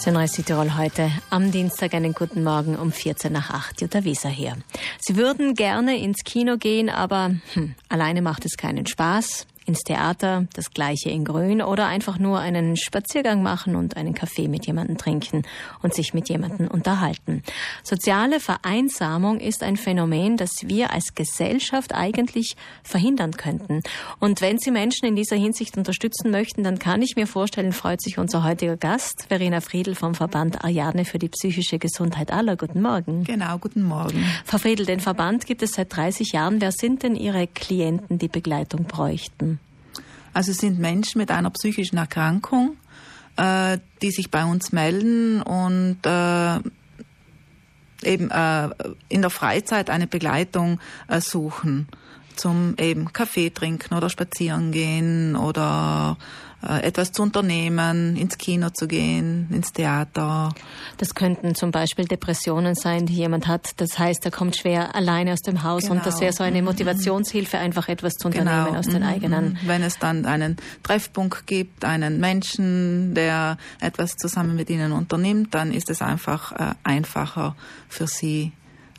Sunrise Südtirol heute am Dienstag einen guten Morgen um 14 nach 8. Jutta Wieser hier. Sie würden gerne ins Kino gehen, aber hm, alleine macht es keinen Spaß ins Theater, das gleiche in Grün oder einfach nur einen Spaziergang machen und einen Kaffee mit jemandem trinken und sich mit jemandem unterhalten. Soziale Vereinsamung ist ein Phänomen, das wir als Gesellschaft eigentlich verhindern könnten. Und wenn Sie Menschen in dieser Hinsicht unterstützen möchten, dann kann ich mir vorstellen, freut sich unser heutiger Gast, Verena Friedl vom Verband Ariadne für die psychische Gesundheit aller. Guten Morgen. Genau, guten Morgen. Frau Friedl, den Verband gibt es seit 30 Jahren. Wer sind denn Ihre Klienten, die Begleitung bräuchten? Also es sind Menschen mit einer psychischen Erkrankung, äh, die sich bei uns melden und äh, eben äh, in der Freizeit eine Begleitung äh, suchen zum eben Kaffee trinken oder spazieren gehen oder äh, etwas zu unternehmen, ins Kino zu gehen, ins Theater. Das könnten zum Beispiel Depressionen sein, die jemand hat. Das heißt, er kommt schwer alleine aus dem Haus genau. und das genau. wäre so eine mhm. Motivationshilfe, einfach etwas zu unternehmen genau. aus den mhm. eigenen. Wenn es dann einen Treffpunkt gibt, einen Menschen, der etwas zusammen mit ihnen unternimmt, dann ist es einfach äh, einfacher für sie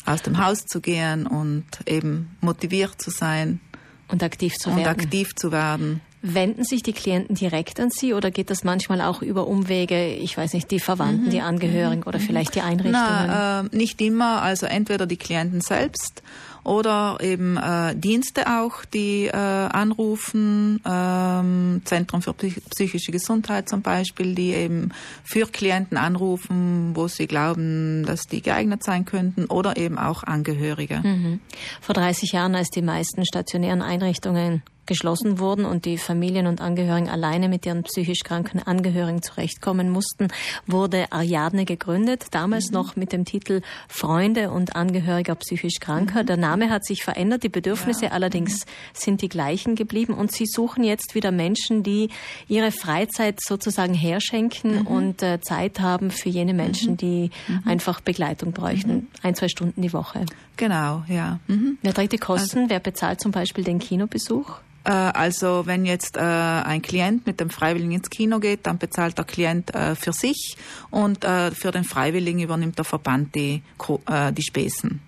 aus dem Haus zu gehen und eben motiviert zu sein. Und aktiv zu werden. Und aktiv zu werden. Wenden sich die Klienten direkt an Sie oder geht das manchmal auch über Umwege, ich weiß nicht, die Verwandten, mhm. die Angehörigen oder mhm. vielleicht die Einrichtungen? Na, äh, nicht immer, also entweder die Klienten selbst oder eben äh, Dienste auch, die äh, anrufen, ähm, Zentrum für psychische Gesundheit zum Beispiel, die eben für Klienten anrufen, wo sie glauben, dass die geeignet sein könnten oder eben auch Angehörige. Mhm. Vor 30 Jahren, als die meisten stationären Einrichtungen geschlossen wurden und die Familien und Angehörigen alleine mit ihren psychisch kranken Angehörigen zurechtkommen mussten, wurde Ariadne gegründet, damals mhm. noch mit dem Titel Freunde und Angehöriger psychisch Kranker. Mhm. Der Name hat sich verändert, die Bedürfnisse ja. allerdings mhm. sind die gleichen geblieben und sie suchen jetzt wieder Menschen, die ihre Freizeit sozusagen herschenken mhm. und äh, Zeit haben für jene Menschen, mhm. die mhm. einfach Begleitung bräuchten, ein, zwei Stunden die Woche. Genau, ja. Wer trägt die Kosten? Also, Wer bezahlt zum Beispiel den Kinobesuch? Äh, also wenn jetzt äh, ein Klient mit dem Freiwilligen ins Kino geht, dann bezahlt der Klient äh, für sich und äh, für den Freiwilligen übernimmt der Verband die, äh, die Spesen.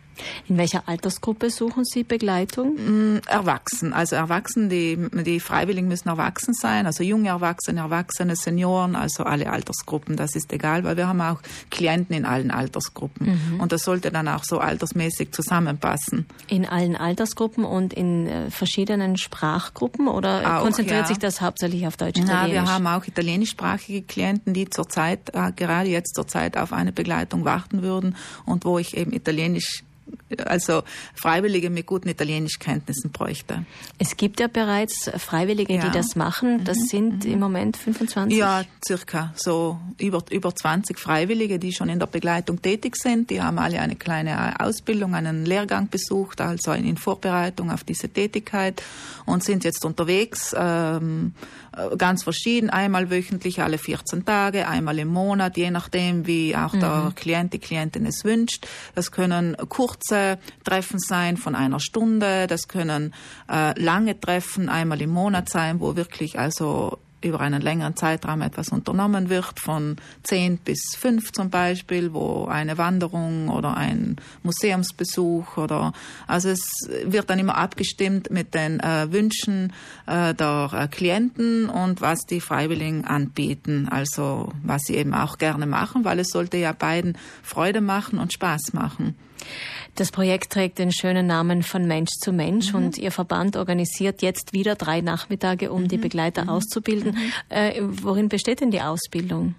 In welcher Altersgruppe suchen Sie Begleitung? Mm, erwachsen, also Erwachsene, die, die Freiwilligen müssen erwachsen sein, also junge Erwachsene, Erwachsene, Senioren, also alle Altersgruppen, das ist egal, weil wir haben auch Klienten in allen Altersgruppen mhm. und das sollte dann auch so altersmäßig zusammenpassen. In allen Altersgruppen und in äh, verschiedenen Sprachgruppen oder auch, konzentriert ja. sich das hauptsächlich auf Deutsch? Ja, wir haben auch italienischsprachige Klienten, die zurzeit, äh, gerade jetzt zurzeit auf eine Begleitung warten würden und wo ich eben Italienisch also Freiwillige mit guten Italienischkenntnissen bräuchte. Es gibt ja bereits Freiwillige, ja. die das machen. Das mhm. sind mhm. im Moment 25? Ja, circa so über, über 20 Freiwillige, die schon in der Begleitung tätig sind. Die haben alle eine kleine Ausbildung, einen Lehrgang besucht, also in Vorbereitung auf diese Tätigkeit und sind jetzt unterwegs, ähm, ganz verschieden, einmal wöchentlich, alle 14 Tage, einmal im Monat, je nachdem, wie auch mhm. der Klient, die Klientin es wünscht. Das können kurze Treffen sein von einer Stunde, das können äh, lange Treffen einmal im Monat sein, wo wirklich also über einen längeren Zeitraum etwas unternommen wird, von zehn bis fünf zum Beispiel, wo eine Wanderung oder ein Museumsbesuch oder also es wird dann immer abgestimmt mit den äh, Wünschen äh, der äh, Klienten und was die Freiwilligen anbieten, also was sie eben auch gerne machen, weil es sollte ja beiden Freude machen und Spaß machen. Das Projekt trägt den schönen Namen von Mensch zu Mensch mhm. und Ihr Verband organisiert jetzt wieder drei Nachmittage, um mhm. die Begleiter mhm. auszubilden. Mhm. Äh, worin besteht denn die Ausbildung?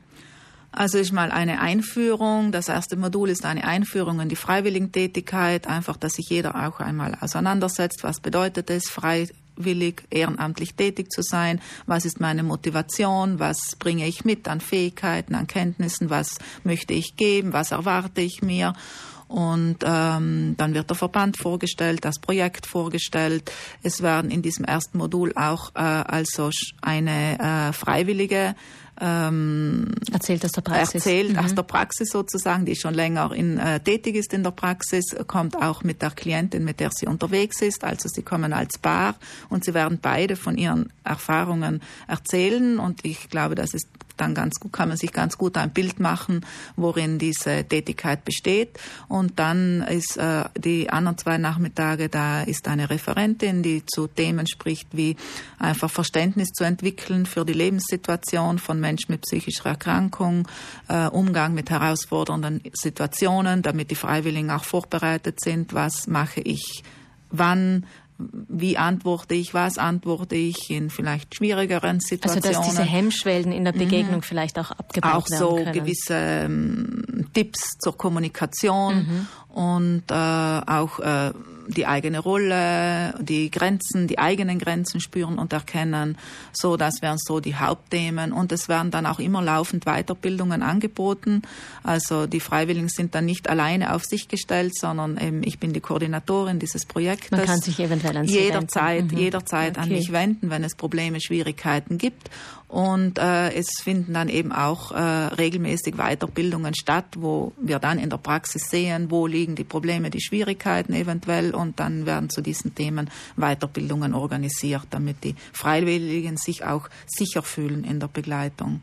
Also ist mal eine Einführung. Das erste Modul ist eine Einführung in die Freiwilligentätigkeit. Einfach, dass sich jeder auch einmal auseinandersetzt. Was bedeutet es, freiwillig, ehrenamtlich tätig zu sein? Was ist meine Motivation? Was bringe ich mit an Fähigkeiten, an Kenntnissen? Was möchte ich geben? Was erwarte ich mir? Und ähm, dann wird der Verband vorgestellt, das Projekt vorgestellt. Es werden in diesem ersten Modul auch äh, also eine äh, freiwillige ähm, erzählt aus der Praxis. Erzählt mhm. aus der Praxis sozusagen, die schon länger in, äh, tätig ist in der Praxis, kommt auch mit der Klientin, mit der sie unterwegs ist. Also sie kommen als Paar und sie werden beide von ihren Erfahrungen erzählen und ich glaube, das ist dann ganz gut, kann man sich ganz gut ein Bild machen, worin diese Tätigkeit besteht. Und dann ist äh, die anderen zwei Nachmittage, da ist eine Referentin, die zu Themen spricht, wie einfach Verständnis zu entwickeln für die Lebenssituation von Menschen mit psychischer Erkrankung, äh, Umgang mit herausfordernden Situationen, damit die Freiwilligen auch vorbereitet sind, was mache ich wann, wie antworte ich, was antworte ich in vielleicht schwierigeren Situationen. Also dass diese Hemmschwellen in der Begegnung mhm. vielleicht auch abgebaut auch werden Auch so gewisse ähm, Tipps zur Kommunikation mhm. und äh, auch äh, die eigene Rolle, die Grenzen, die eigenen Grenzen spüren und erkennen. So, das wären so die Hauptthemen. Und es werden dann auch immer laufend Weiterbildungen angeboten. Also die Freiwilligen sind dann nicht alleine auf sich gestellt, sondern eben ich bin die Koordinatorin dieses Projektes. Man kann sich eventuell an Sie jederzeit, wenden. jederzeit mhm. okay. an mich wenden, wenn es Probleme, Schwierigkeiten gibt. Und äh, es finden dann eben auch äh, regelmäßig Weiterbildungen statt, wo wir dann in der Praxis sehen, wo liegen die Probleme, die Schwierigkeiten eventuell. Und dann werden zu diesen Themen Weiterbildungen organisiert, damit die Freiwilligen sich auch sicher fühlen in der Begleitung.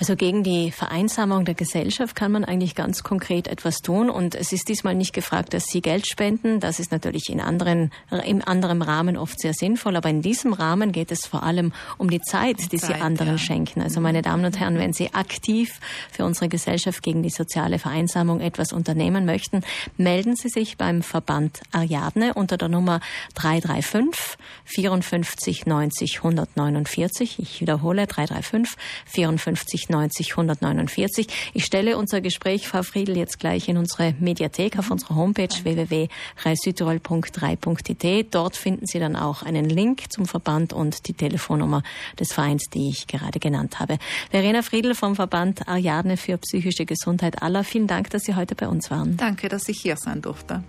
Also gegen die Vereinsamung der Gesellschaft kann man eigentlich ganz konkret etwas tun. Und es ist diesmal nicht gefragt, dass Sie Geld spenden. Das ist natürlich in anderen, im anderen Rahmen oft sehr sinnvoll. Aber in diesem Rahmen geht es vor allem um die Zeit, die, die Zeit, Sie anderen schenken. Also meine Damen und Herren, wenn Sie aktiv für unsere Gesellschaft gegen die soziale Vereinsamung etwas unternehmen möchten, melden Sie sich beim Verband Ariadne unter der Nummer 335 54 90 149. Ich wiederhole 335 54 90 149. Ich stelle unser Gespräch, Frau Friedl, jetzt gleich in unsere Mediathek auf unserer Homepage www.reissüdtirol.3.it. Dort finden Sie dann auch einen Link zum Verband und die Telefonnummer des Vereins, die ich gerade genannt habe. Verena Friedl vom Verband Ariadne für psychische Gesundheit aller. Vielen Dank, dass Sie heute bei uns waren. Danke, dass ich hier sein durfte.